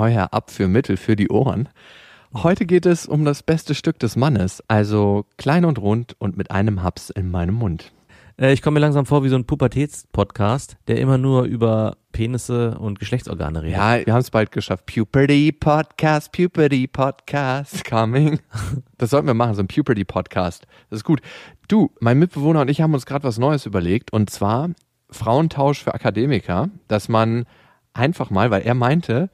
Euer Abführmittel für die Ohren. Heute geht es um das beste Stück des Mannes, also klein und rund und mit einem Haps in meinem Mund. Äh, ich komme mir langsam vor wie so ein Pubertätspodcast, der immer nur über Penisse und Geschlechtsorgane redet. Ja, wir haben es bald geschafft. Puberty Podcast, Puberty Podcast coming. Das sollten wir machen, so ein Puberty Podcast. Das ist gut. Du, mein Mitbewohner und ich haben uns gerade was Neues überlegt und zwar Frauentausch für Akademiker, dass man einfach mal, weil er meinte,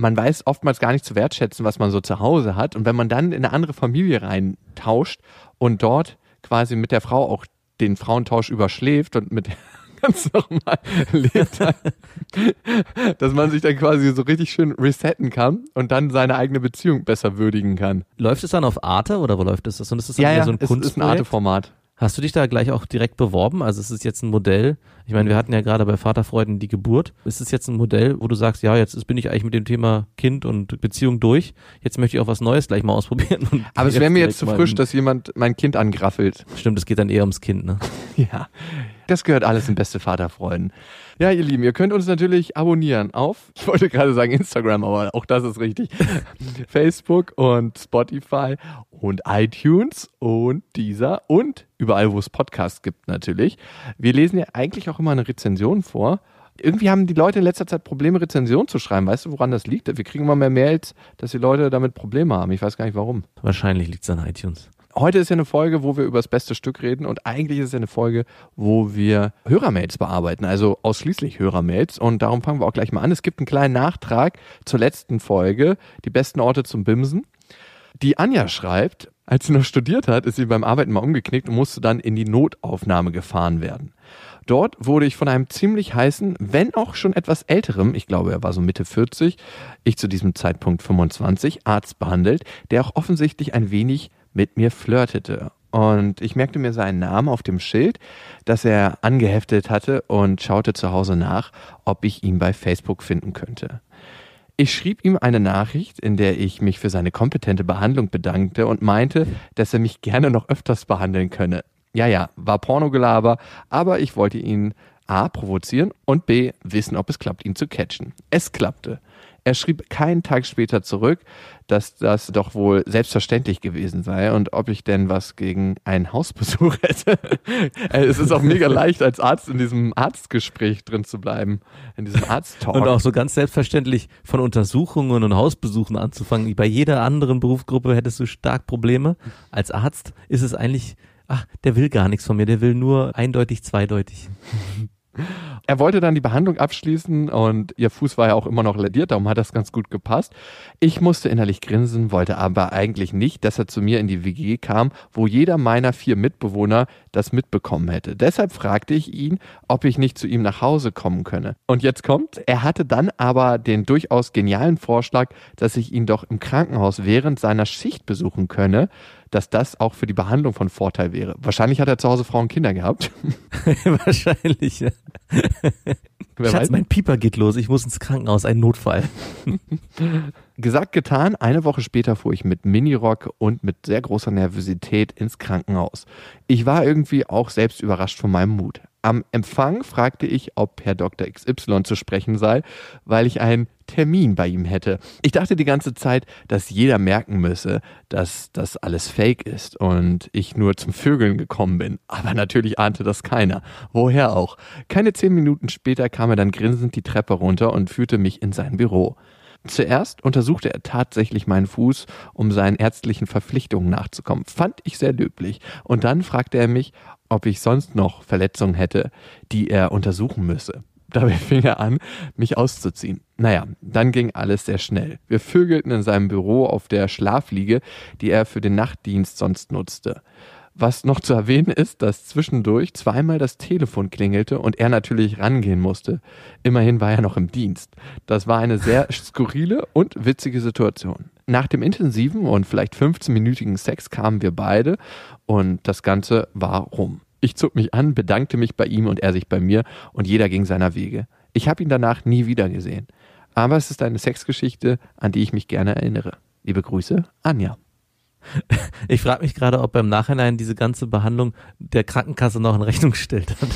man weiß oftmals gar nicht zu wertschätzen, was man so zu Hause hat. Und wenn man dann in eine andere Familie reintauscht und dort quasi mit der Frau auch den Frauentausch überschläft und mit der ganz normal lebt, dass man sich dann quasi so richtig schön resetten kann und dann seine eigene Beziehung besser würdigen kann. Läuft es dann auf Arte oder wo läuft es das? Und ist das dann Ja, ja, so ein es ist ein Kunstprojekt? Arte-Format. Hast du dich da gleich auch direkt beworben? Also ist es jetzt ein Modell? Ich meine, wir hatten ja gerade bei Vaterfreuden die Geburt. Ist es jetzt ein Modell, wo du sagst, ja, jetzt bin ich eigentlich mit dem Thema Kind und Beziehung durch. Jetzt möchte ich auch was Neues gleich mal ausprobieren. Aber es wäre mir jetzt zu frisch, dass jemand mein Kind angraffelt. Stimmt, es geht dann eher ums Kind, ne? Ja, das gehört alles in beste Vaterfreuden. Ja, ihr Lieben, ihr könnt uns natürlich abonnieren auf, ich wollte gerade sagen Instagram, aber auch das ist richtig, Facebook und Spotify und iTunes und dieser und überall, wo es Podcasts gibt natürlich. Wir lesen ja eigentlich auch immer eine Rezension vor. Irgendwie haben die Leute in letzter Zeit Probleme, Rezensionen zu schreiben. Weißt du, woran das liegt? Wir kriegen immer mehr Mails, dass die Leute damit Probleme haben. Ich weiß gar nicht warum. Wahrscheinlich liegt es an iTunes. Heute ist ja eine Folge, wo wir über das beste Stück reden und eigentlich ist es ja eine Folge, wo wir Hörermails bearbeiten, also ausschließlich Hörermails und darum fangen wir auch gleich mal an. Es gibt einen kleinen Nachtrag zur letzten Folge, die besten Orte zum Bimsen. Die Anja schreibt, als sie noch studiert hat, ist sie beim Arbeiten mal umgeknickt und musste dann in die Notaufnahme gefahren werden. Dort wurde ich von einem ziemlich heißen, wenn auch schon etwas älterem, ich glaube, er war so Mitte 40, ich zu diesem Zeitpunkt 25, Arzt behandelt, der auch offensichtlich ein wenig mit mir flirtete. Und ich merkte mir seinen Namen auf dem Schild, das er angeheftet hatte und schaute zu Hause nach, ob ich ihn bei Facebook finden könnte. Ich schrieb ihm eine Nachricht, in der ich mich für seine kompetente Behandlung bedankte und meinte, dass er mich gerne noch öfters behandeln könne. Ja, ja, war Pornogelaber, aber ich wollte ihn A provozieren und B wissen, ob es klappt, ihn zu catchen. Es klappte. Er schrieb keinen Tag später zurück, dass das doch wohl selbstverständlich gewesen sei und ob ich denn was gegen einen Hausbesuch hätte. Äh, es ist auch mega leicht, als Arzt in diesem Arztgespräch drin zu bleiben, in diesem Arzttalk. Und auch so ganz selbstverständlich von Untersuchungen und Hausbesuchen anzufangen. Bei jeder anderen Berufsgruppe hättest du stark Probleme. Als Arzt ist es eigentlich, ach, der will gar nichts von mir, der will nur eindeutig, zweideutig. Er wollte dann die Behandlung abschließen und ihr Fuß war ja auch immer noch lediert, darum hat das ganz gut gepasst. Ich musste innerlich grinsen, wollte aber eigentlich nicht, dass er zu mir in die WG kam, wo jeder meiner vier Mitbewohner das mitbekommen hätte. Deshalb fragte ich ihn, ob ich nicht zu ihm nach Hause kommen könne. Und jetzt kommt, er hatte dann aber den durchaus genialen Vorschlag, dass ich ihn doch im Krankenhaus während seiner Schicht besuchen könne, dass das auch für die Behandlung von Vorteil wäre. Wahrscheinlich hat er zu Hause Frauen und Kinder gehabt. Wahrscheinlich. Ja. Wer Schatz, weiß. mein Pieper geht los, ich muss ins Krankenhaus, ein Notfall. Gesagt, getan. Eine Woche später fuhr ich mit Minirock und mit sehr großer Nervosität ins Krankenhaus. Ich war irgendwie auch selbst überrascht von meinem Mut. Am Empfang fragte ich, ob Herr Dr. XY zu sprechen sei, weil ich einen Termin bei ihm hätte. Ich dachte die ganze Zeit, dass jeder merken müsse, dass das alles fake ist und ich nur zum Vögeln gekommen bin. Aber natürlich ahnte das keiner. Woher auch? Keine zehn Minuten später kam er dann grinsend die Treppe runter und führte mich in sein Büro. Zuerst untersuchte er tatsächlich meinen Fuß, um seinen ärztlichen Verpflichtungen nachzukommen. Fand ich sehr löblich. Und dann fragte er mich, ob ich sonst noch Verletzungen hätte, die er untersuchen müsse. Dabei fing er an, mich auszuziehen. Naja, dann ging alles sehr schnell. Wir vögelten in seinem Büro auf der Schlafliege, die er für den Nachtdienst sonst nutzte. Was noch zu erwähnen ist, dass zwischendurch zweimal das Telefon klingelte und er natürlich rangehen musste. Immerhin war er noch im Dienst. Das war eine sehr skurrile und witzige Situation. nach dem intensiven und vielleicht 15-minütigen Sex kamen wir beide und das Ganze war rum. Ich zog mich an, bedankte mich bei ihm und er sich bei mir und jeder ging seiner Wege. Ich habe ihn danach nie wieder gesehen. Aber es ist eine Sexgeschichte, an die ich mich gerne erinnere. Liebe Grüße, Anja. Ich frage mich gerade, ob beim Nachhinein diese ganze Behandlung der Krankenkasse noch in Rechnung gestellt hat.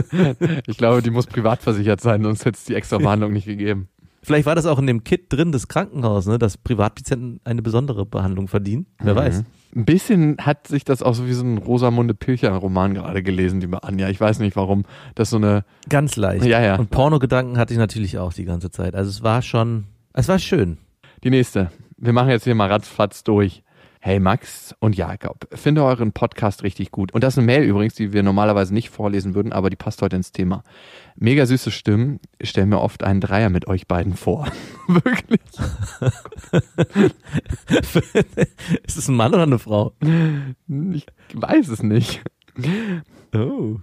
ich glaube, die muss privat versichert sein, sonst hätte es die extra Behandlung nicht gegeben. Vielleicht war das auch in dem Kit drin des Krankenhauses, ne, dass Privatpatienten eine besondere Behandlung verdienen. Wer Mhm. weiß. Ein bisschen hat sich das auch so wie so ein Rosamunde Pilcher-Roman gerade gelesen, liebe Anja. Ich weiß nicht, warum das so eine. Ganz leicht. Ja, ja. Und Pornogedanken hatte ich natürlich auch die ganze Zeit. Also es war schon, es war schön. Die nächste. Wir machen jetzt hier mal ratzfatz durch. Hey Max und Jakob, finde euren Podcast richtig gut. Und das ist eine Mail übrigens, die wir normalerweise nicht vorlesen würden, aber die passt heute ins Thema. Mega süße Stimmen. Ich stelle mir oft einen Dreier mit euch beiden vor. Wirklich. Ist es ein Mann oder eine Frau? Ich weiß es nicht. Oh.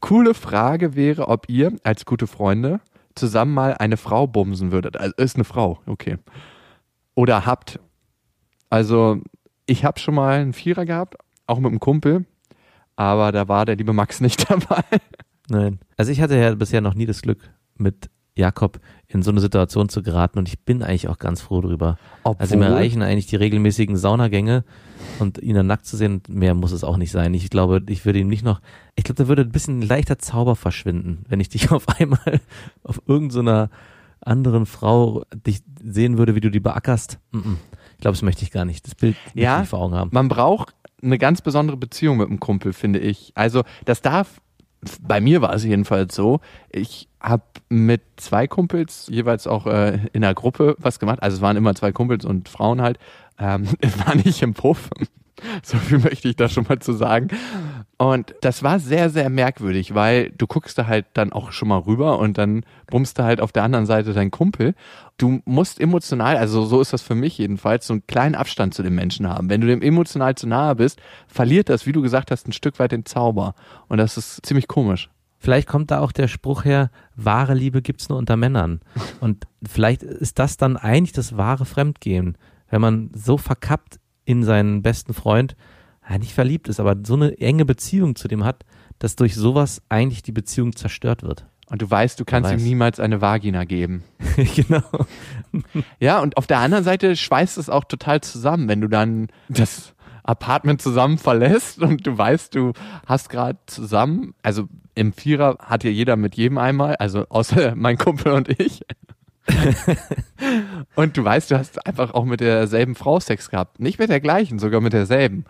Coole Frage wäre, ob ihr als gute Freunde zusammen mal eine Frau bumsen würdet. Also ist eine Frau, okay. Oder habt. Also ich habe schon mal einen Vierer gehabt, auch mit einem Kumpel, aber da war der liebe Max nicht dabei. Nein. Also ich hatte ja bisher noch nie das Glück, mit Jakob in so eine Situation zu geraten und ich bin eigentlich auch ganz froh drüber. Also mir reichen eigentlich die regelmäßigen Saunagänge und ihn dann nackt zu sehen, mehr muss es auch nicht sein. Ich glaube, ich würde ihm nicht noch, ich glaube, da würde ein bisschen leichter Zauber verschwinden, wenn ich dich auf einmal auf irgendeiner anderen Frau dich sehen würde, wie du die beackerst. Mm -mm. Ich glaube, das möchte ich gar nicht. Das Bild Ja. ich nicht vor Augen haben. Man braucht eine ganz besondere Beziehung mit einem Kumpel, finde ich. Also das darf, bei mir war es jedenfalls so, ich habe mit zwei Kumpels jeweils auch äh, in einer Gruppe was gemacht. Also es waren immer zwei Kumpels und Frauen halt. Ähm, war nicht im Puff. So viel möchte ich da schon mal zu sagen. Und das war sehr, sehr merkwürdig, weil du guckst da halt dann auch schon mal rüber und dann bummst du halt auf der anderen Seite dein Kumpel. Du musst emotional, also so ist das für mich jedenfalls, so einen kleinen Abstand zu dem Menschen haben. Wenn du dem emotional zu nahe bist, verliert das, wie du gesagt hast, ein Stück weit den Zauber. Und das ist ziemlich komisch. Vielleicht kommt da auch der Spruch her, wahre Liebe gibt's nur unter Männern. Und vielleicht ist das dann eigentlich das wahre Fremdgehen, wenn man so verkappt in seinen besten Freund, ja, nicht verliebt ist, aber so eine enge Beziehung zu dem hat, dass durch sowas eigentlich die Beziehung zerstört wird. Und du weißt, du kannst weiß. ihm niemals eine Vagina geben. genau. Ja, und auf der anderen Seite schweißt es auch total zusammen, wenn du dann das Apartment zusammen verlässt und du weißt, du hast gerade zusammen, also im Vierer hat ja jeder mit jedem einmal, also außer mein Kumpel und ich. und du weißt, du hast einfach auch mit derselben Frau Sex gehabt. Nicht mit der gleichen, sogar mit derselben.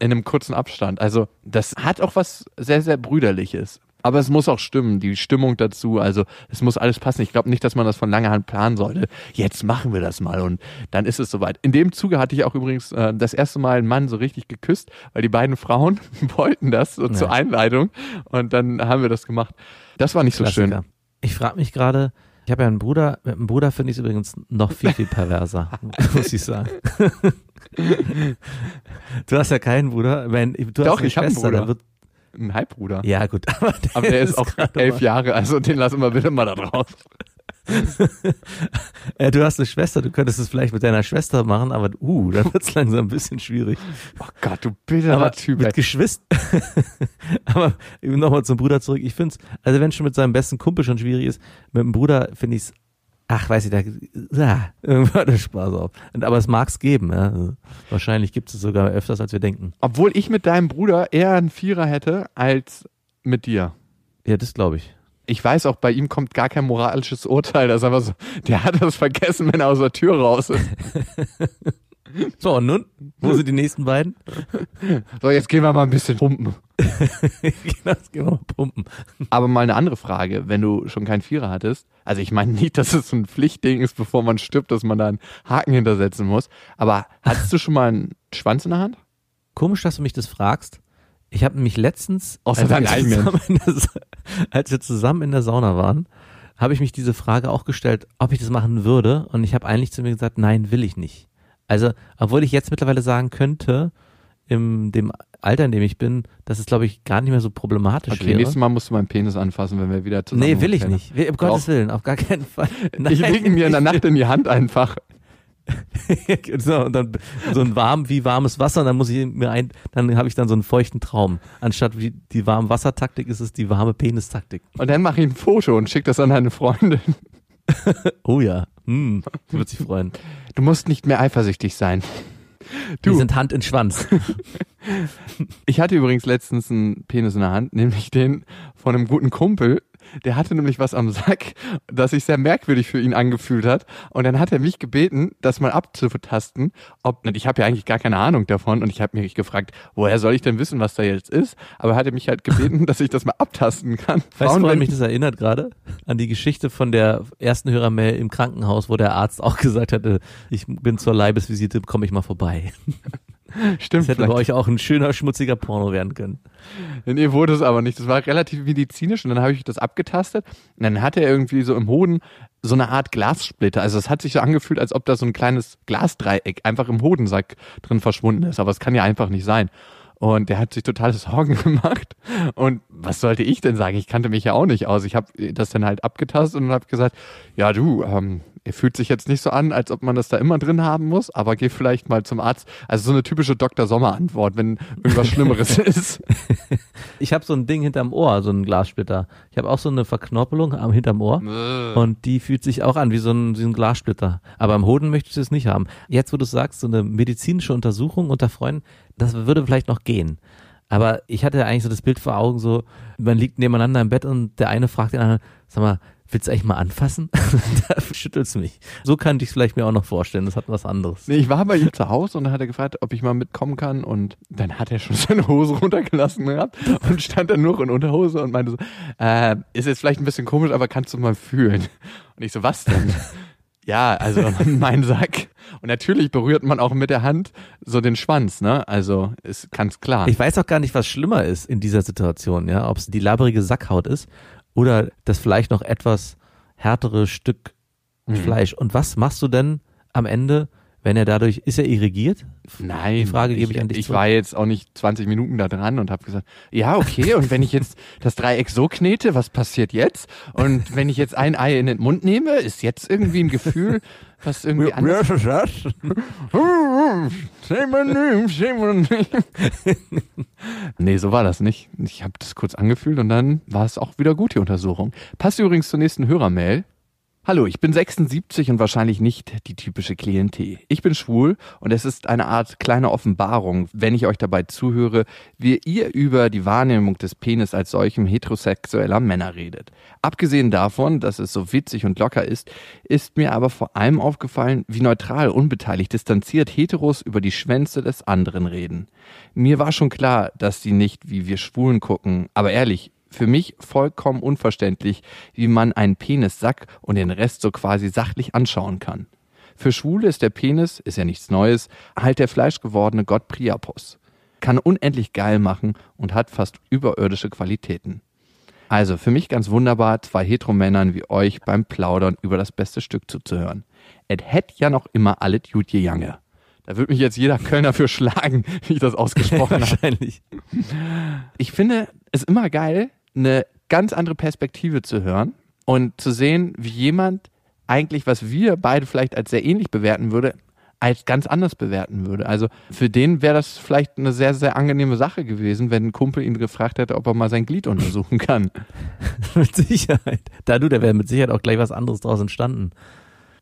In einem kurzen Abstand. Also, das hat auch was sehr, sehr Brüderliches. Aber es muss auch stimmen, die Stimmung dazu. Also, es muss alles passen. Ich glaube nicht, dass man das von langer Hand planen sollte. Jetzt machen wir das mal und dann ist es soweit. In dem Zuge hatte ich auch übrigens äh, das erste Mal einen Mann so richtig geküsst, weil die beiden Frauen wollten das so zur Ja. Einleitung und dann haben wir das gemacht. Das war nicht so schön. Klassiker. Ich frage mich gerade, ich habe ja einen Bruder, mit einem Bruder finde ich es übrigens noch viel, viel perverser, muss ich sagen. du hast ja keinen Bruder. Wenn, du Doch, hast eine ich hab einen Bruder. da wird, Ein Halbbruder. ja gut, aber der, Aber der ist auch gerade elf Jahre, also den lassen wir bitte mal da drauf. Äh, du hast eine Schwester, du könntest es vielleicht mit deiner Schwester machen, aber uh, dann wird's langsam ein bisschen schwierig. Oh Gott, du bitterer Aber Typ. mit. Geschwistern. aber nochmal zum Bruder zurück. Ich finde es, also wenn es schon mit seinem besten Kumpel schon schwierig ist, mit dem Bruder finde ich es, ach weiß ich, da ja, irgendwann hört der Spaß auf. Und, aber es mag es geben. Ja. Also, wahrscheinlich gibt es sogar öfters, als wir denken. Obwohl ich mit deinem Bruder eher einen Vierer hätte als mit dir. Ja, das glaube ich. Ich weiß auch, bei ihm kommt gar kein moralisches Urteil. Das ist einfach so, der hat das vergessen, wenn er aus der Tür raus ist. So, und nun? Wo sind die nächsten beiden? So, jetzt gehen wir mal ein bisschen pumpen. genau, jetzt gehen wir mal pumpen. Aber mal eine andere Frage, wenn du schon keinen Vierer hattest. Also ich meine nicht, dass es so ein Pflichtding ist, bevor man stirbt, dass man da einen Haken hintersetzen muss. Aber hattest du schon mal einen Schwanz in der Hand? Komisch, dass du mich das fragst. Ich habe nämlich letztens, als, wir eigenen. zusammen in der, als wir zusammen in der Sauna waren, habe ich mich diese Frage auch gestellt, ob ich das machen würde. Und ich habe eigentlich zu mir gesagt, nein, will ich nicht. Also, obwohl ich jetzt mittlerweile sagen könnte, in dem Alter, in dem ich bin, dass es, glaube ich, gar nicht mehr so problematisch Okay, wäre. nächstes Mal musst du meinen Penis anfassen, wenn wir wieder zusammen nee, will ich nicht. Um Gottes Willen, auf gar keinen Fall. Ich lege ihn mir in der Nacht in die Hand einfach. so, und dann so ein warm wie warmes Wasser, dann muss ich mir ein, dann habe ich dann so einen feuchten Traum. Anstatt wie die warme Wassertaktik ist es die warme Penistaktik. Und dann mache ich ein Foto und schick das an deine Freundin. Oh ja, hm, die wird sich freuen. Du musst nicht mehr eifersüchtig sein. Die Du. sind Hand in Schwanz. Ich hatte übrigens letztens einen Penis in der Hand, nämlich den von einem guten Kumpel. Der hatte nämlich was am Sack, das sich sehr merkwürdig für ihn angefühlt hat. Und dann hat er mich gebeten, das mal abzutasten. Ob, und ich habe ja eigentlich gar keine Ahnung davon. Und ich habe mich gefragt, woher soll ich denn wissen, was da jetzt ist? Aber er hatte mich halt gebeten, dass ich das mal abtasten kann. Weißt du, woran wenn- mich das erinnert gerade? An die Geschichte von der ersten Hörermail im Krankenhaus, wo der Arzt auch gesagt hatte, ich bin zur Leibesvisite, komme ich mal vorbei. Stimmt, Das hätte bei euch auch ein schöner, schmutziger Porno werden können. Nee, wurde es aber nicht. Das war relativ medizinisch und dann habe ich das abgetastet und dann hatte er irgendwie so im Hoden so eine Art Glassplitter. Also es hat sich so angefühlt, als ob da so ein kleines Glasdreieck einfach im Hodensack drin verschwunden ist. Aber es kann ja einfach nicht sein. Und der hat sich total Sorgen gemacht. Und was sollte ich denn sagen? Ich kannte mich ja auch nicht aus. Ich habe das dann halt abgetastet und habe gesagt, ja du, ähm, er fühlt sich jetzt nicht so an, als ob man das da immer drin haben muss, aber geh vielleicht mal zum Arzt. Also so eine typische Dr. Sommer-Antwort, wenn irgendwas Schlimmeres ist. Ich habe so ein Ding hinterm Ohr, so ein Glassplitter. Ich habe auch so eine Verknorpelung am hinterm Ohr und die fühlt sich auch an wie so ein, wie ein Glassplitter. Aber am Hoden möchte ich das nicht haben. Jetzt, wo du sagst, so eine medizinische Untersuchung unter Freunden, das würde vielleicht noch gehen. Aber ich hatte eigentlich so das Bild vor Augen, so, man liegt nebeneinander im Bett und der eine fragt den anderen, sag mal, willst du eigentlich mal anfassen? da schüttelt's mich. So könnte ich es vielleicht mir auch noch vorstellen. Das hat was anderes. Nee, ich war bei ihm zu Hause und dann hat er gefragt, ob ich mal mitkommen kann und dann hat er schon seine Hose runtergelassen gehabt und stand dann nur in Unterhose und meinte so, äh, ist jetzt vielleicht ein bisschen komisch, aber kannst du mal fühlen? Und ich so, was denn? Ja, also mein Sack. Und natürlich berührt man auch mit der Hand so den Schwanz, ne? Also ist ganz klar. Ich weiß auch gar nicht, was schlimmer ist in dieser Situation, ja, ob es die labbrige Sackhaut ist oder das vielleicht noch etwas härtere Stück Mhm. Fleisch. Und was machst du denn am Ende, wenn er dadurch, ist er irrigiert? Nein, Die Frage gebe ich an dich Ich zurück. war jetzt auch nicht 20 Minuten da dran und habe gesagt, ja, okay, und wenn ich jetzt das Dreieck so knete, was passiert jetzt? Und wenn ich jetzt ein Ei in den Mund nehme, ist jetzt irgendwie ein Gefühl, was irgendwie anders ist das? Nee, so war das nicht. Ich habe das kurz angefühlt und dann war es auch wieder gut, die Untersuchung. Passt übrigens zur nächsten Hörermail. Hallo, ich bin 76 und wahrscheinlich nicht die typische Klientel. Ich bin schwul und es ist eine Art kleine Offenbarung, wenn ich euch dabei zuhöre, wie ihr über die Wahrnehmung des Penis als solchem heterosexueller Männer redet. Abgesehen davon, dass es so witzig und locker ist, ist mir aber vor allem aufgefallen, wie neutral, unbeteiligt, distanziert Heteros über die Schwänze des anderen reden. Mir war schon klar, dass sie nicht wie wir Schwulen gucken, aber ehrlich, für mich vollkommen unverständlich, wie man einen Penissack und den Rest so quasi sachlich anschauen kann. Für Schwule ist der Penis, ist ja nichts Neues, halt der fleischgewordene Gott Priapos. Kann unendlich geil machen und hat fast überirdische Qualitäten. Also für mich ganz wunderbar, zwei Heteromännern wie euch beim Plaudern über das beste Stück zuzuhören. Et hätt ja noch immer alle Jutje Jange. Da wird mich jetzt jeder Kölner für schlagen, wie ich das ausgesprochen habe. Wahrscheinlich. Ich finde es immer geil, eine ganz andere Perspektive zu hören und zu sehen, wie jemand eigentlich, was wir beide vielleicht als sehr ähnlich bewerten würde, als ganz anders bewerten würde. Also für den wäre das vielleicht eine sehr, sehr angenehme Sache gewesen, wenn ein Kumpel ihn gefragt hätte, ob er mal sein Glied untersuchen kann. mit Sicherheit. Da du, da wäre mit Sicherheit auch gleich was anderes draus entstanden.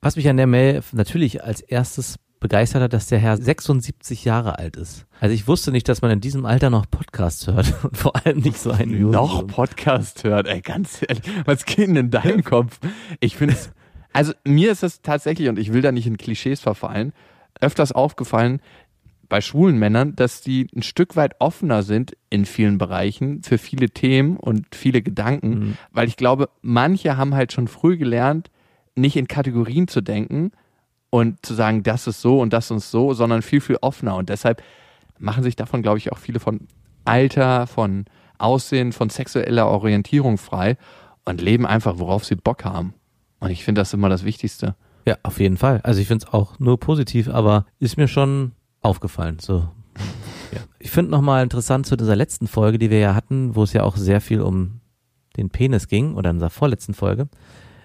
Was mich an der Mail natürlich als erstes begeistert hat, dass der Herr 76 Jahre alt ist. Also ich wusste nicht, dass man in diesem Alter noch Podcasts hört und vor allem nicht so einen wie Noch. Podcast hört, ey, ganz ehrlich, was geht denn in deinem Kopf? Ich finde es, also mir ist es tatsächlich, und ich will da nicht in Klischees verfallen, öfters aufgefallen, bei schwulen Männern, dass die ein Stück weit offener sind in vielen Bereichen für viele Themen und viele Gedanken, Mhm. weil ich glaube, manche haben halt schon früh gelernt, nicht in Kategorien zu denken und zu sagen, das ist so und das ist so, sondern viel, viel offener. Und deshalb machen sich davon, glaube ich, auch viele von Alter, von Aussehen, von sexueller Orientierung frei und leben einfach, worauf sie Bock haben. Und ich finde das immer das Wichtigste. Ja, auf jeden Fall. Also ich finde es auch nur positiv, aber ist mir schon aufgefallen. So. Ja. Ich finde nochmal interessant zu dieser letzten Folge, die wir ja hatten, wo es ja auch sehr viel um den Penis ging, oder in unserer vorletzten Folge.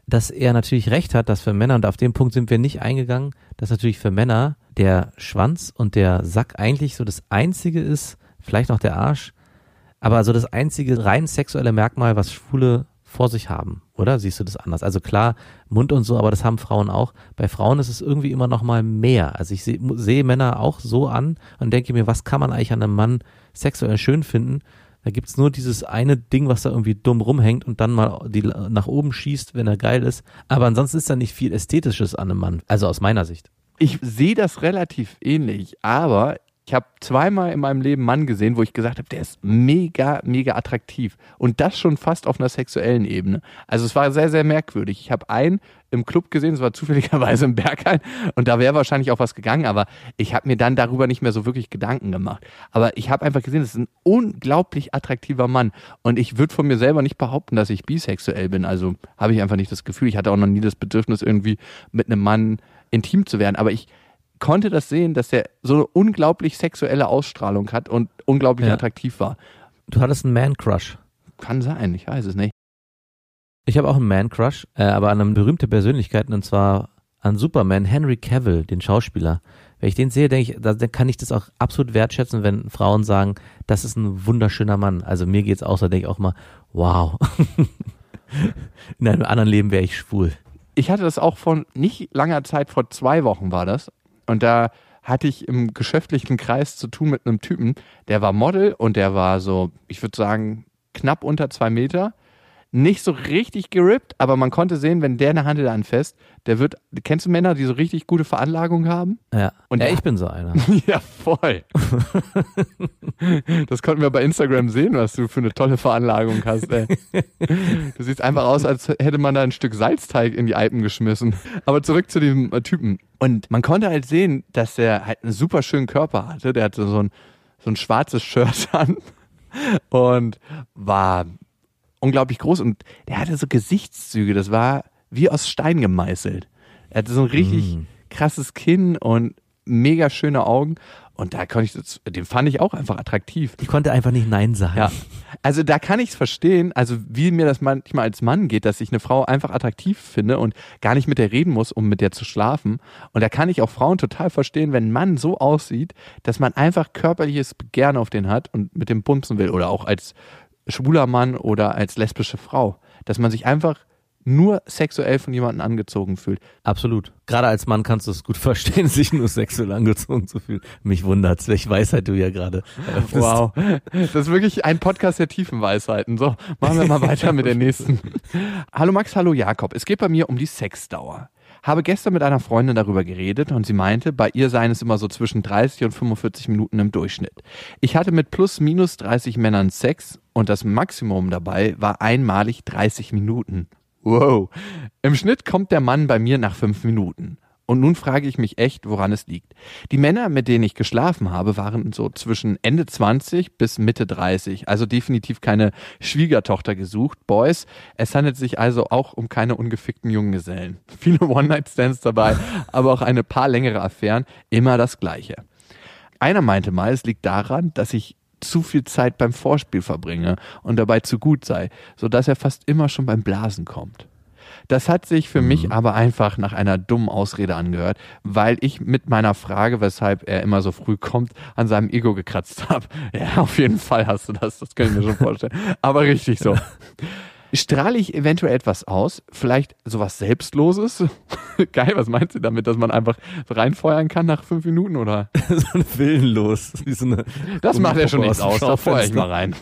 Dass er natürlich recht hat, dass für Männer, und auf den Punkt sind wir nicht eingegangen, dass natürlich für Männer der Schwanz und der Sack eigentlich so das einzige ist, vielleicht noch der Arsch, aber so das einzige rein sexuelle Merkmal, was Schwule vor sich haben, oder? Siehst du das anders? Also klar, Mund und so, aber das haben Frauen auch. Bei Frauen ist es irgendwie immer noch mal mehr. Also ich sehe seh Männer auch so an und denke mir, was kann man eigentlich an einem Mann sexuell schön finden? Da gibt's nur dieses eine Ding, was da irgendwie dumm rumhängt und dann mal die nach oben schießt, wenn er geil ist. Aber ansonsten ist da nicht viel Ästhetisches an einem Mann. Also aus meiner Sicht. Ich sehe das relativ ähnlich, aber ich habe zweimal in meinem Leben Mann gesehen, wo ich gesagt habe, der ist mega, mega attraktiv. Und das schon fast auf einer sexuellen Ebene. Also es war sehr, sehr merkwürdig. Ich habe einen im Club gesehen, es war zufälligerweise im Berghain und da wäre wahrscheinlich auch was gegangen, aber ich habe mir dann darüber nicht mehr so wirklich Gedanken gemacht. Aber ich habe einfach gesehen, das ist ein unglaublich attraktiver Mann und ich würde von mir selber nicht behaupten, dass ich bisexuell bin. Also habe ich einfach nicht das Gefühl. Ich hatte auch noch nie das Bedürfnis, irgendwie mit einem Mann intim zu werden. Aber ich konnte das sehen, dass er so eine unglaublich sexuelle Ausstrahlung hat und unglaublich Ja. attraktiv war. Du hattest einen Man-Crush. Kann sein, ich weiß es nicht. Ich habe auch einen Man-Crush, äh, aber an eine berühmte Persönlichkeit und zwar an Superman, Henry Cavill, den Schauspieler. Wenn ich den sehe, denke ich, da dann kann ich das auch absolut wertschätzen, wenn Frauen sagen, das ist ein wunderschöner Mann. Also mir geht's auch so, denke ich auch mal, wow. In einem anderen Leben wäre ich schwul. Ich hatte das auch von nicht langer Zeit, vor zwei Wochen war das. Und da hatte ich im geschäftlichen Kreis zu tun mit einem Typen, der war Model und der war so, ich würde sagen, knapp unter zwei Meter. Nicht so richtig gerippt, aber man konnte sehen, wenn der eine Handel anfasst, der wird, kennst du Männer, die so richtig gute Veranlagung haben? Ja. Und ja, ich bin so einer. Ja, voll. Das konnten wir bei Instagram sehen, was du für eine tolle Veranlagung hast. Ey. Du siehst einfach aus, als hätte man da ein Stück Salzteig in die Alpen geschmissen. Aber zurück zu dem äh, Typen. Und man konnte halt sehen, dass der halt einen super schönen Körper hatte. Der hatte so ein, so ein schwarzes Shirt an und war unglaublich groß. Und der hatte so Gesichtszüge, das war wie aus Stein gemeißelt. Er hatte so ein richtig krasses Kinn und mega schöne Augen. Und da konnte ich, den fand ich auch einfach attraktiv. Ich konnte einfach nicht Nein sagen. Ja. Also da kann ich es verstehen, also wie mir das manchmal als Mann geht, dass ich eine Frau einfach attraktiv finde und gar nicht mit der reden muss, um mit der zu schlafen. Und da kann ich auch Frauen total verstehen, wenn ein Mann so aussieht, dass man einfach körperliches Begehren auf den hat und mit dem bumsen will. Oder auch als schwuler Mann oder als lesbische Frau. Dass man sich einfach nur sexuell von jemandem angezogen fühlt. Absolut. Gerade als Mann kannst du es gut verstehen, sich nur sexuell angezogen zu fühlen. Mich wundert's, welche Weisheit du ja gerade eröffnest. Wow. Das ist wirklich ein Podcast der tiefen Weisheiten. So, machen wir mal weiter mit der nächsten. Hallo Max, hallo Jakob. Es geht bei mir um die Sexdauer. Habe gestern mit einer Freundin darüber geredet und sie meinte, bei ihr seien es immer so zwischen 30 und 45 Minuten im Durchschnitt. Ich hatte mit plus minus 30 Männern Sex und das Maximum dabei war einmalig 30 Minuten. Wow. Im Schnitt kommt der Mann bei mir nach fünf Minuten. Und nun frage ich mich echt, woran es liegt. Die Männer, mit denen ich geschlafen habe, waren so zwischen Ende 20 bis Mitte 30. Also definitiv keine Schwiegertochter gesucht. Boys, es handelt sich also auch um keine ungefickten Junggesellen. Viele One-Night-Stands dabei, aber auch eine paar längere Affären. Immer das Gleiche. Einer meinte mal, es liegt daran, dass ich zu viel Zeit beim Vorspiel verbringe und dabei zu gut sei, sodass er fast immer schon beim Blasen kommt. Das hat sich für mich aber einfach nach einer dummen Ausrede angehört, weil ich mit meiner Frage, weshalb er immer so früh kommt, an seinem Ego gekratzt habe. Ja, auf jeden Fall hast du das, das kann ich mir schon vorstellen. Aber richtig so. Strahle ich eventuell etwas aus? Vielleicht sowas Selbstloses? Geil, was meinst du damit, dass man einfach reinfeuern kann nach fünf Minuten oder? so ein Willenlos. So Das macht ja schon nichts aus da feuer ich mal rein.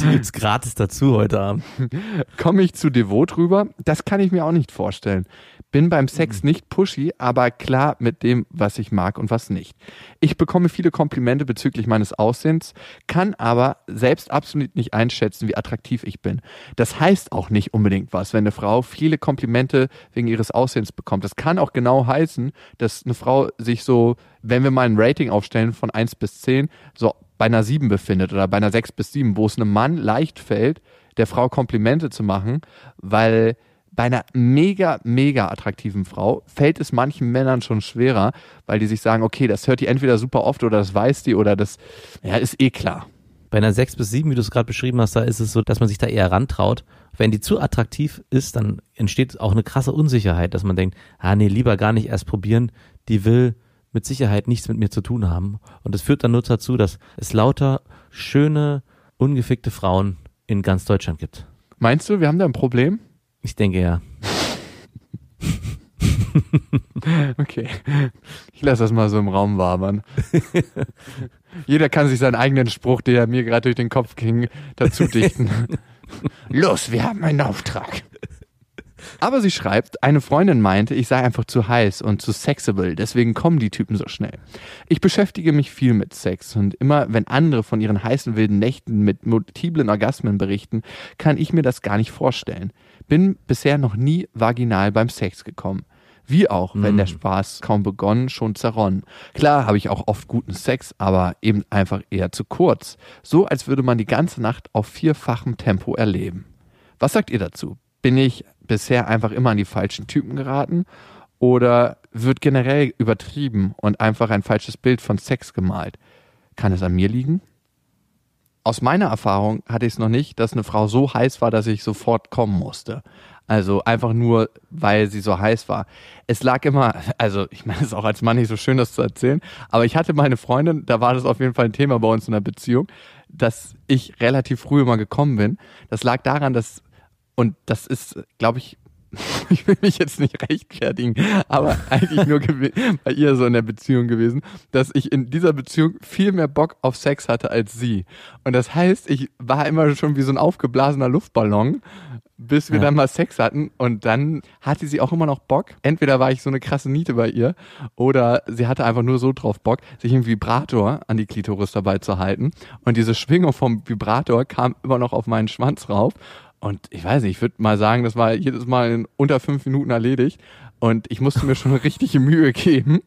Die gibt's gratis dazu heute Abend. Komme ich zu devot rüber? Das kann ich mir auch nicht vorstellen. Bin beim Sex nicht pushy, aber klar mit dem, was ich mag und was nicht. Ich bekomme viele Komplimente bezüglich meines Aussehens, kann aber selbst absolut nicht einschätzen, wie attraktiv ich bin. Das heißt auch nicht unbedingt was, wenn eine Frau viele Komplimente wegen ihres Aussehens bekommt. Das kann auch genau heißen, dass eine Frau sich so, wenn wir mal ein Rating aufstellen von 1 bis 10, so bei einer 7 befindet oder bei einer 6 bis 7, wo es einem Mann leicht fällt, der Frau Komplimente zu machen, weil bei einer mega, mega attraktiven Frau fällt es manchen Männern schon schwerer, weil die sich sagen, okay, das hört die entweder super oft oder das weiß die oder das, ja, ist eh klar. Bei einer 6 bis 7, wie du es gerade beschrieben hast, da ist es so, dass man sich da eher rantraut. Wenn die zu attraktiv ist, dann entsteht auch eine krasse Unsicherheit, dass man denkt, ah nee, lieber gar nicht erst probieren, die will mit Sicherheit nichts mit mir zu tun haben. Und das führt dann nur dazu, dass es lauter schöne, ungefickte Frauen in ganz Deutschland gibt. Meinst du, wir haben da ein Problem? Ich denke ja. Okay. Ich lasse das mal so im Raum wabern. Jeder kann sich seinen eigenen Spruch, der mir gerade durch den Kopf ging, dazu dichten. Los, wir haben einen Auftrag. Aber sie schreibt, eine Freundin meinte, ich sei einfach zu heiß und zu sexable, deswegen kommen die Typen so schnell. Ich beschäftige mich viel mit Sex und immer wenn andere von ihren heißen wilden Nächten mit multiplen Orgasmen berichten, kann ich mir das gar nicht vorstellen. Bin bisher noch nie vaginal beim Sex gekommen. Wie auch, wenn der Spaß kaum begonnen, schon zerronnen. Klar habe ich auch oft guten Sex, aber eben einfach eher zu kurz. So als würde man die ganze Nacht auf vierfachem Tempo erleben. Was sagt ihr dazu? Bin ich bisher einfach immer an die falschen Typen geraten? Oder wird generell übertrieben und einfach ein falsches Bild von Sex gemalt? Kann es an mir liegen? Aus meiner Erfahrung hatte ich es noch nicht, dass eine Frau so heiß war, dass ich sofort kommen musste. Also einfach nur, weil sie so heiß war. Es lag immer, also ich meine, es ist auch als Mann nicht so schön, das zu erzählen, aber ich hatte meine Freundin, da war das auf jeden Fall ein Thema bei uns in der Beziehung, dass ich relativ früh immer gekommen bin. Das lag daran, dass, und das ist, glaube ich, ich will mich jetzt nicht rechtfertigen, aber eigentlich nur bei ihr so in der Beziehung gewesen, dass ich in dieser Beziehung viel mehr Bock auf Sex hatte als sie. Und das heißt, ich war immer schon wie so ein aufgeblasener Luftballon, bis wir Ja. dann mal Sex hatten. Und dann hatte sie auch immer noch Bock. Entweder war ich so eine krasse Niete bei ihr oder sie hatte einfach nur so drauf Bock, sich einen Vibrator an die Klitoris dabei zu halten. Und diese Schwingung vom Vibrator kam immer noch auf meinen Schwanz rauf. Und ich weiß nicht, ich würde mal sagen, das war jedes Mal in unter fünf Minuten erledigt. Und ich musste mir schon richtige Mühe geben,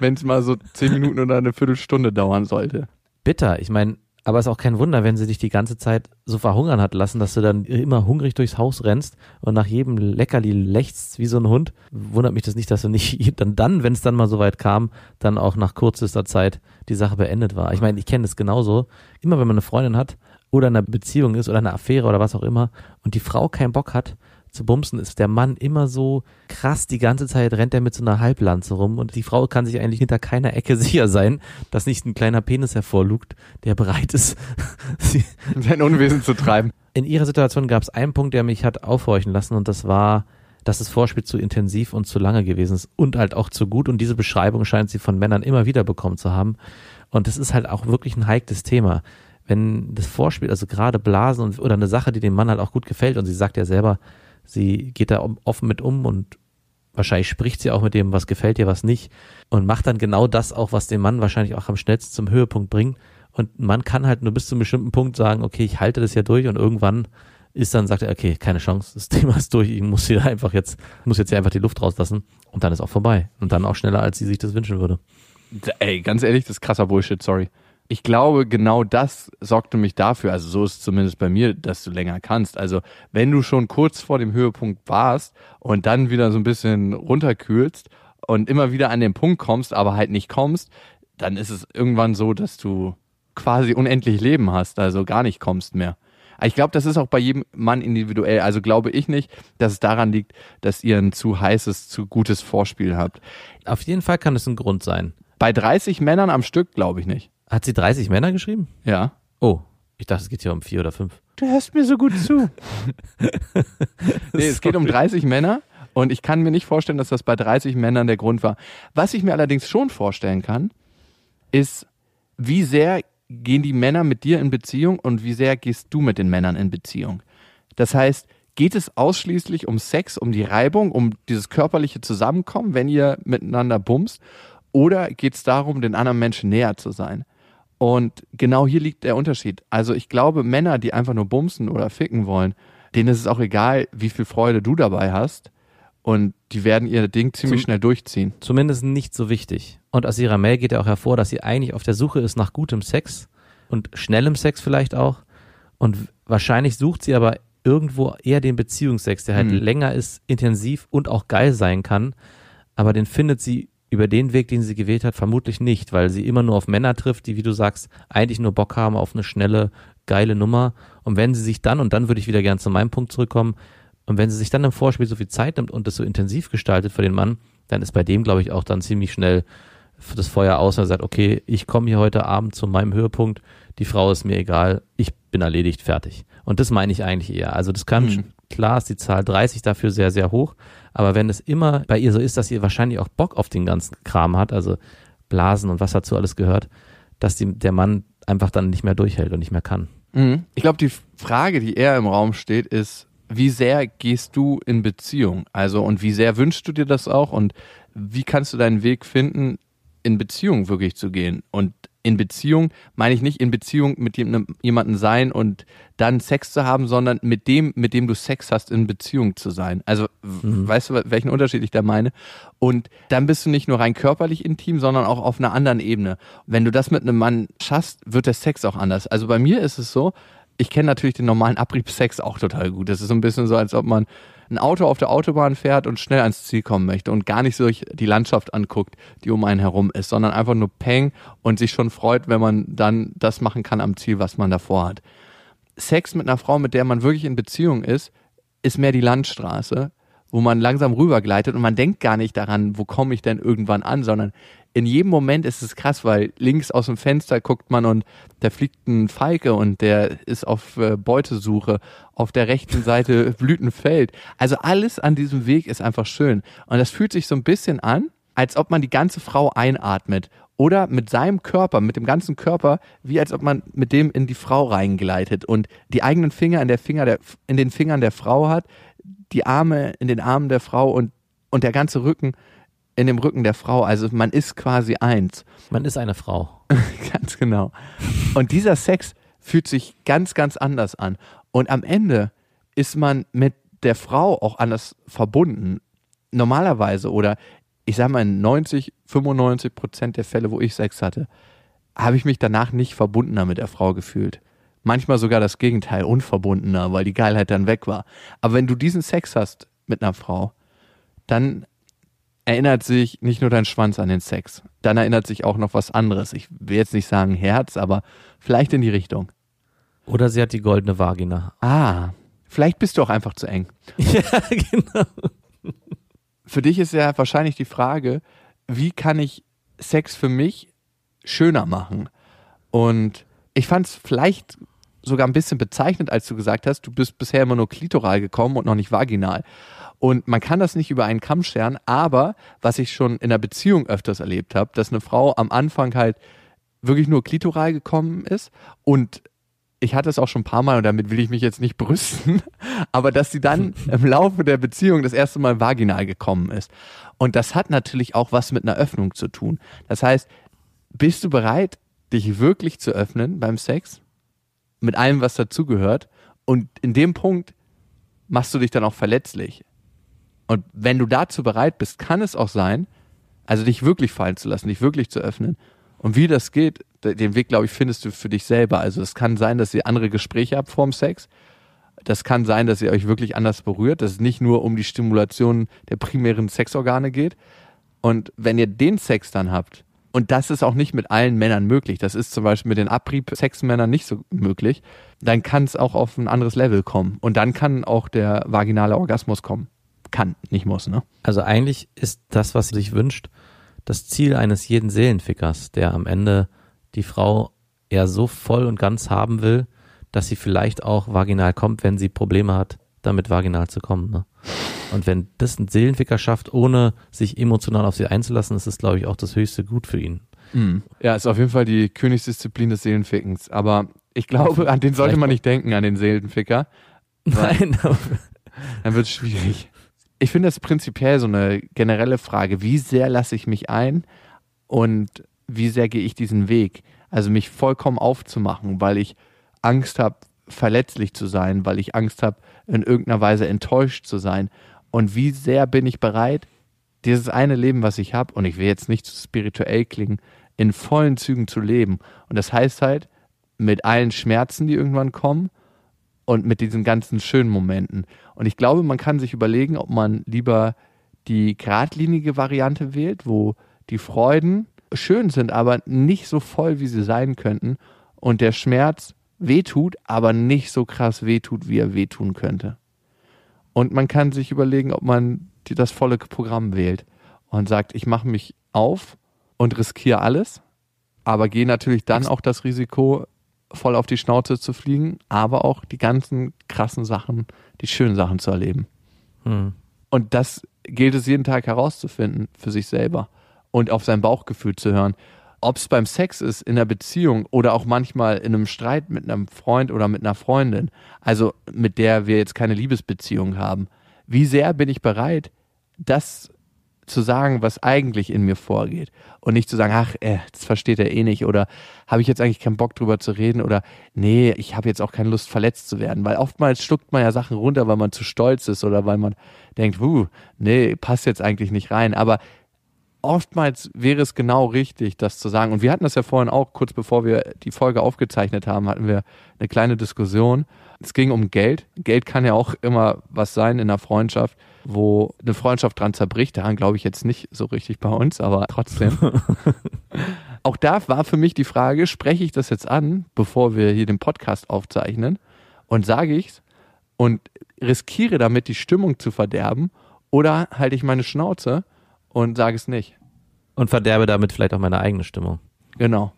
wenn es mal so zehn Minuten oder eine Viertelstunde dauern sollte. Bitter. Ich meine, aber ist auch kein Wunder, wenn sie dich die ganze Zeit so verhungern hat lassen, dass du dann immer hungrig durchs Haus rennst und nach jedem Leckerli lechzt wie so ein Hund. Wundert mich das nicht, dass du nicht dann, dann wenn es dann mal so weit kam, dann auch nach kürzester Zeit die Sache beendet war. Ich meine, ich kenne das genauso. Immer wenn man eine Freundin hat oder in einer Beziehung ist oder eine Affäre oder was auch immer und die Frau keinen Bock hat zu bumsen, ist der Mann immer so krass, die ganze Zeit rennt er mit so einer Halblanze rum und die Frau kann sich eigentlich hinter keiner Ecke sicher sein, dass nicht ein kleiner Penis hervorlugt, der bereit ist, sie Sein Unwesen zu treiben. in ihrer Situation gab es einen Punkt, der mich hat aufhorchen lassen und das war, dass das Vorspiel zu intensiv und zu lange gewesen ist und halt auch zu gut und diese Beschreibung scheint sie von Männern immer wieder bekommen zu haben und das ist halt auch wirklich ein heikles Thema. Wenn das Vorspiel, also gerade Blasen und, oder eine Sache, die dem Mann halt auch gut gefällt und sie sagt ja selber, sie geht da offen mit um und wahrscheinlich spricht sie auch mit dem, was gefällt ihr, was nicht und macht dann genau das auch, was den Mann wahrscheinlich auch am schnellsten zum Höhepunkt bringt. Und man kann halt nur bis zu einem bestimmten Punkt sagen, okay, ich halte das ja durch und irgendwann ist dann, sagt er, okay, keine Chance, das Thema ist durch, ich muss hier einfach jetzt, muss jetzt hier einfach die Luft rauslassen und dann ist auch vorbei. Und dann auch schneller, als sie sich das wünschen würde. Ey, ganz ehrlich, das ist krasser Bullshit, sorry. Ich glaube, genau das sorgte mich dafür, also so ist es zumindest bei mir, dass du länger kannst. Also, wenn du schon kurz vor dem Höhepunkt warst und dann wieder so ein bisschen runterkühlst und immer wieder an den Punkt kommst, aber halt nicht kommst, dann ist es irgendwann so, dass du quasi unendlich Leben hast, also gar nicht kommst mehr. Ich glaube, das ist auch bei jedem Mann individuell. Also glaube ich nicht, dass es daran liegt, dass ihr ein zu heißes, zu gutes Vorspiel habt. Auf jeden Fall kann es ein Grund sein. Bei 30 Männern am Stück glaube ich nicht. Hat sie 30 Männer geschrieben? Ja. Oh, ich dachte, es geht hier um vier oder fünf. Du hörst mir so gut zu. nee, es geht um 30 Männer und ich kann mir nicht vorstellen, dass das bei 30 Männern der Grund war. Was ich mir allerdings schon vorstellen kann, ist, wie sehr gehen die Männer mit dir in Beziehung und wie sehr gehst du mit den Männern in Beziehung. Das heißt, geht es ausschließlich um Sex, um die Reibung, um dieses körperliche Zusammenkommen, wenn ihr miteinander bumst, oder geht es darum, den anderen Menschen näher zu sein? Und genau hier liegt der Unterschied. Also ich glaube, Männer, die einfach nur bumsen oder ficken wollen, denen ist es auch egal, wie viel Freude du dabei hast. Und die werden ihr Ding ziemlich Zum- schnell durchziehen. Zumindest nicht so wichtig. Und aus ihrer Mail geht ja auch hervor, dass sie eigentlich auf der Suche ist nach gutem Sex und schnellem Sex vielleicht auch. Und wahrscheinlich sucht sie aber irgendwo eher den Beziehungssex, der halt Hm. länger ist, intensiv und auch geil sein kann. Aber den findet sie über den Weg, den sie gewählt hat, vermutlich nicht, weil sie immer nur auf Männer trifft, die, wie du sagst, eigentlich nur Bock haben auf eine schnelle, geile Nummer. Und wenn sie sich dann, und dann würde ich wieder gern zu meinem Punkt zurückkommen, und wenn sie sich dann im Vorspiel so viel Zeit nimmt und das so intensiv gestaltet für den Mann, dann ist bei dem, glaube ich, auch dann ziemlich schnell das Feuer aus und er sagt, okay, ich komme hier heute Abend zu meinem Höhepunkt, die Frau ist mir egal, ich bin erledigt, fertig. Und das meine ich eigentlich eher. Also das kann, mhm. klar ist die Zahl 30 dafür sehr, sehr hoch, aber wenn es immer bei ihr so ist, dass sie wahrscheinlich auch Bock auf den ganzen Kram hat, also Blasen und was dazu alles gehört, dass die, der Mann einfach dann nicht mehr durchhält und nicht mehr kann. Mhm. Ich glaube, die Frage, die eher im Raum steht, ist, wie sehr gehst du in Beziehung? Also, und wie sehr wünschst du dir das auch? Und wie kannst du deinen Weg finden, in Beziehung wirklich zu gehen? Und in Beziehung meine ich nicht in Beziehung mit jemandem sein und dann Sex zu haben, sondern mit dem, mit dem du Sex hast, in Beziehung zu sein. Also, mhm. weißt du, welchen Unterschied ich da meine? Und dann bist du nicht nur rein körperlich intim, sondern auch auf einer anderen Ebene. Wenn du das mit einem Mann schaffst, wird der Sex auch anders. Also bei mir ist es so, ich kenne natürlich den normalen Abriebsex auch total gut. Das ist so ein bisschen so, als ob man ein Auto auf der Autobahn fährt und schnell ans Ziel kommen möchte und gar nicht so die Landschaft anguckt, die um einen herum ist, sondern einfach nur Peng und sich schon freut, wenn man dann das machen kann am Ziel, was man davor hat. Sex mit einer Frau, mit der man wirklich in Beziehung ist, ist mehr die Landstraße, wo man langsam rübergleitet und man denkt gar nicht daran, wo komme ich denn irgendwann an, sondern in jedem Moment ist es krass, weil links aus dem Fenster guckt man und da fliegt ein Falke und der ist auf äh, Beutesuche. Auf der rechten Seite blüht ein Feld. Also alles an diesem Weg ist einfach schön. Und das fühlt sich so ein bisschen an, als ob man die ganze Frau einatmet. Oder mit seinem Körper, mit dem ganzen Körper, wie als ob man mit dem in die Frau reingleitet und die eigenen Finger in, der Finger der, in den Fingern der Frau hat, die Arme in den Armen der Frau und, und der ganze Rücken in dem Rücken der Frau. Also man ist quasi eins. Man ist eine Frau. ganz genau. Und dieser Sex fühlt sich ganz, ganz anders an. Und am Ende ist man mit der Frau auch anders verbunden. Normalerweise oder ich sage mal in 90, 95 Prozent der Fälle, wo ich Sex hatte, habe ich mich danach nicht verbundener mit der Frau gefühlt. Manchmal sogar das Gegenteil, unverbundener, weil die Geilheit dann weg war. Aber wenn du diesen Sex hast mit einer Frau, dann erinnert sich nicht nur dein Schwanz an den Sex, dann erinnert sich auch noch was anderes. Ich will jetzt nicht sagen Herz, aber vielleicht in die Richtung. Oder sie hat die goldene Vagina. Ah, vielleicht bist du auch einfach zu eng. ja, genau. Für dich ist ja wahrscheinlich die Frage, wie kann ich Sex für mich schöner machen? Und ich fand es vielleicht sogar ein bisschen bezeichnend, als du gesagt hast, du bist bisher immer nur klitoral gekommen und noch nicht vaginal. Und man kann das nicht über einen Kamm scheren, aber was ich schon in der Beziehung öfters erlebt habe, dass eine Frau am Anfang halt wirklich nur klitoral gekommen ist und ich hatte es auch schon ein paar Mal und damit will ich mich jetzt nicht brüsten, aber dass sie dann im Laufe der Beziehung das erste Mal vaginal gekommen ist. Und das hat natürlich auch was mit einer Öffnung zu tun. Das heißt, bist du bereit, dich wirklich zu öffnen beim Sex? Mit allem, was dazugehört? Und in dem Punkt machst du dich dann auch verletzlich. Und wenn du dazu bereit bist, kann es auch sein, also dich wirklich fallen zu lassen, dich wirklich zu öffnen. Und wie das geht, den Weg, glaube ich, findest du für dich selber. Also es kann sein, dass ihr andere Gespräche habt vorm Sex. Das kann sein, dass ihr euch wirklich anders berührt, dass es nicht nur um die Stimulation der primären Sexorgane geht. Und wenn ihr den Sex dann habt, und das ist auch nicht mit allen Männern möglich, das ist zum Beispiel mit den Abrieb-Sexmännern nicht so möglich, dann kann es auch auf ein anderes Level kommen. Und dann kann auch der vaginale Orgasmus kommen kann, nicht muss. Ne? Also eigentlich ist das, was sich wünscht, das Ziel eines jeden Seelenfickers, der am Ende die Frau eher so voll und ganz haben will, dass sie vielleicht auch vaginal kommt, wenn sie Probleme hat, damit vaginal zu kommen. Ne? Und wenn das ein Seelenficker schafft, ohne sich emotional auf sie einzulassen, ist es, glaube ich, auch das höchste Gut für ihn. Mhm. Ja, ist auf jeden Fall die Königsdisziplin des Seelenfickens. Aber ich glaube, an den sollte man nicht denken, an den Seelenficker. Nein, dann wird es schwierig ich finde das prinzipiell so eine generelle Frage. Wie sehr lasse ich mich ein und wie sehr gehe ich diesen Weg? Also mich vollkommen aufzumachen, weil ich Angst habe, verletzlich zu sein, weil ich Angst habe, in irgendeiner Weise enttäuscht zu sein. Und wie sehr bin ich bereit, dieses eine Leben, was ich habe, und ich will jetzt nicht zu spirituell klingen, in vollen Zügen zu leben. Und das heißt halt, mit allen Schmerzen, die irgendwann kommen, und mit diesen ganzen schönen Momenten. Und ich glaube, man kann sich überlegen, ob man lieber die geradlinige Variante wählt, wo die Freuden schön sind, aber nicht so voll, wie sie sein könnten und der Schmerz wehtut, aber nicht so krass wehtut, wie er wehtun könnte. Und man kann sich überlegen, ob man die, das volle Programm wählt und sagt, ich mache mich auf und riskiere alles, aber gehe natürlich dann auch das Risiko, voll auf die Schnauze zu fliegen, aber auch die ganzen krassen Sachen, die schönen Sachen zu erleben. Hm. Und das gilt es jeden Tag herauszufinden für sich selber und auf sein Bauchgefühl zu hören. Ob es beim Sex ist, in einer Beziehung oder auch manchmal in einem Streit mit einem Freund oder mit einer Freundin, also mit der wir jetzt keine Liebesbeziehung haben. Wie sehr bin ich bereit, das zu sagen, was eigentlich in mir vorgeht und nicht zu sagen, ach, äh, das versteht er eh nicht oder habe ich jetzt eigentlich keinen Bock drüber zu reden oder nee, ich habe jetzt auch keine Lust verletzt zu werden, weil oftmals schluckt man ja Sachen runter, weil man zu stolz ist oder weil man denkt, huh, nee, passt jetzt eigentlich nicht rein, aber oftmals wäre es genau richtig, das zu sagen und wir hatten das ja vorhin auch kurz bevor wir die Folge aufgezeichnet haben, hatten wir eine kleine Diskussion. Es ging um Geld. Geld kann ja auch immer was sein in einer Freundschaft wo eine Freundschaft dran zerbricht. Daran glaube ich jetzt nicht so richtig bei uns, aber trotzdem. Auch da war für mich die Frage, spreche ich das jetzt an, bevor wir hier den Podcast aufzeichnen und sage ich's und riskiere damit die Stimmung zu verderben oder halte ich meine Schnauze und sage es nicht. Und verderbe damit vielleicht auch meine eigene Stimmung. Genau.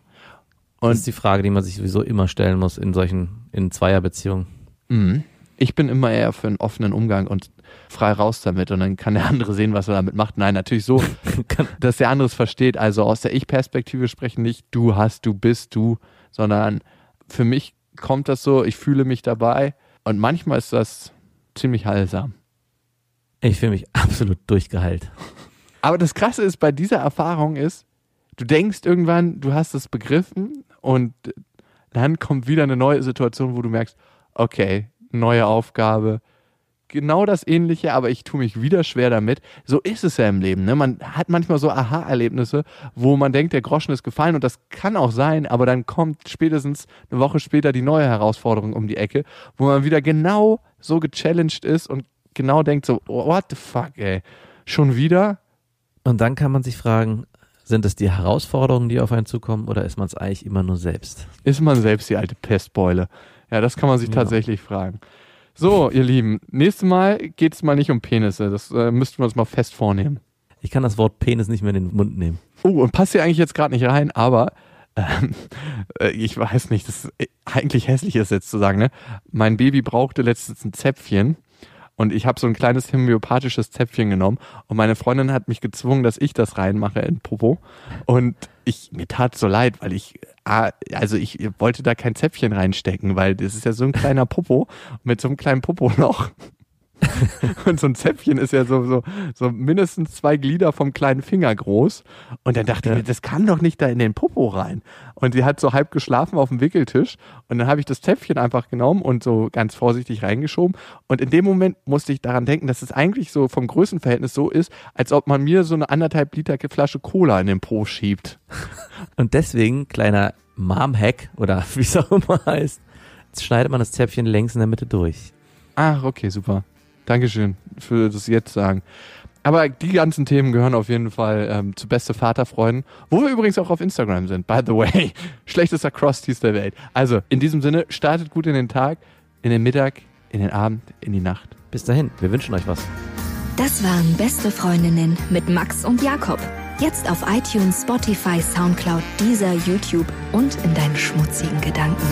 Und das ist die Frage, die man sich sowieso immer stellen muss in solchen, in Zweierbeziehungen. Mhm. Ich bin immer eher für einen offenen Umgang und frei raus damit und dann kann der andere sehen, was er damit macht. Nein, natürlich so, dass der andere es versteht. Also aus der Ich-Perspektive sprechen nicht du hast, du bist du, sondern für mich kommt das so, ich fühle mich dabei und manchmal ist das ziemlich heilsam. Ich fühle mich absolut durchgeheilt. Aber das Krasse ist, bei dieser Erfahrung ist, du denkst irgendwann, du hast es begriffen und dann kommt wieder eine neue Situation, wo du merkst, okay, neue Aufgabe, genau das Ähnliche, aber ich tue mich wieder schwer damit. So ist es ja im Leben. Ne? Man hat manchmal so Aha-Erlebnisse, wo man denkt, der Groschen ist gefallen und das kann auch sein, aber dann kommt spätestens eine Woche später die neue Herausforderung um die Ecke, wo man wieder genau so gechallenged ist und genau denkt so, what the fuck, ey, schon wieder? Und dann kann man sich fragen, sind es die Herausforderungen, die auf einen zukommen oder ist man es eigentlich immer nur selbst? Ist man selbst die alte Pestbeule? Ja, das kann man sich ja. tatsächlich fragen. So, ihr Lieben, nächstes Mal geht es mal nicht um Penisse. Das äh, müssten wir uns mal fest vornehmen. Ich kann das Wort Penis nicht mehr in den Mund nehmen. Oh, und passt hier eigentlich jetzt gerade nicht rein, aber ähm, äh, ich weiß nicht, das ist, äh, eigentlich hässlich ist jetzt zu sagen, ne? Mein Baby brauchte letztens ein Zäpfchen und ich habe so ein kleines homöopathisches Zäpfchen genommen und meine Freundin hat mich gezwungen, dass ich das reinmache in Popo. Und ich, mir tat so leid, weil ich, also ich wollte da kein Zäpfchen reinstecken, weil das ist ja so ein kleiner Popo mit so einem kleinen Popo noch. und so ein Zäpfchen ist ja so, so, so mindestens zwei Glieder vom kleinen Finger groß. Und dann dachte ja. ich mir, das kann doch nicht da in den Popo rein. Und sie hat so halb geschlafen auf dem Wickeltisch. Und dann habe ich das Zäpfchen einfach genommen und so ganz vorsichtig reingeschoben. Und in dem Moment musste ich daran denken, dass es eigentlich so vom Größenverhältnis so ist, als ob man mir so eine anderthalb Liter Flasche Cola in den Po schiebt. Und deswegen, kleiner Mom-Hack oder wie es auch immer heißt, schneidet man das Zäpfchen längs in der Mitte durch. Ach, okay, super. Dankeschön für das Jetzt sagen. Aber die ganzen Themen gehören auf jeden Fall ähm, zu beste Vaterfreunden, wo wir übrigens auch auf Instagram sind. By the way, schlechtester Crosstees der Welt. Also in diesem Sinne, startet gut in den Tag, in den Mittag, in den Abend, in die Nacht. Bis dahin, wir wünschen euch was. Das waren beste Freundinnen mit Max und Jakob. Jetzt auf iTunes, Spotify, Soundcloud, dieser YouTube und in deinen schmutzigen Gedanken.